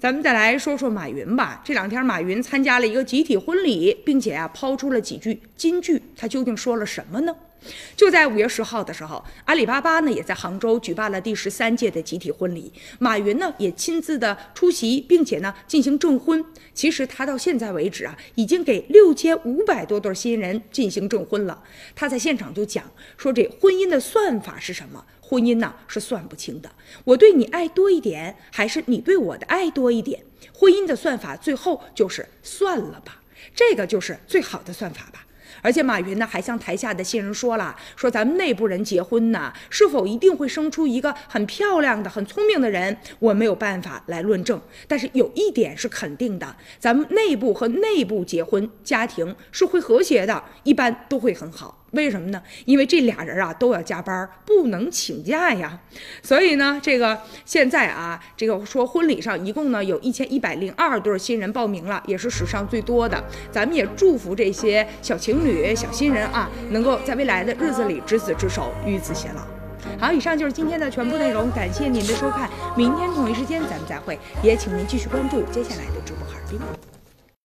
咱们再来说说马云吧。这两天马云参加了一个集体婚礼，并且啊抛出了几句金句，他究竟说了什么呢？就在五月十号的时候，阿里巴巴呢也在杭州举办了第十三届的集体婚礼，马云呢也亲自的出席，并且呢进行证婚。其实他到现在为止啊，已经给六千五百多对新人进行证婚了。他在现场就讲说，这婚姻的算法是什么？婚姻呢是算不清的，我对你爱多一点，还是你对我的爱多一点？婚姻的算法最后就是算了吧，这个就是最好的算法吧。而且马云呢，还向台下的新人说了：“说咱们内部人结婚呢，是否一定会生出一个很漂亮的、很聪明的人？我没有办法来论证。但是有一点是肯定的，咱们内部和内部结婚，家庭是会和谐的，一般都会很好。”为什么呢？因为这俩人啊都要加班，不能请假呀。所以呢，这个现在啊，这个说婚礼上一共呢有一千一百零二对新人报名了，也是史上最多的。咱们也祝福这些小情侣、小新人啊，能够在未来的日子里执子之手，与子偕老。好，以上就是今天的全部内容，感谢您的收看，明天同一时间咱们再会，也请您继续关注接下来的直播哈尔滨。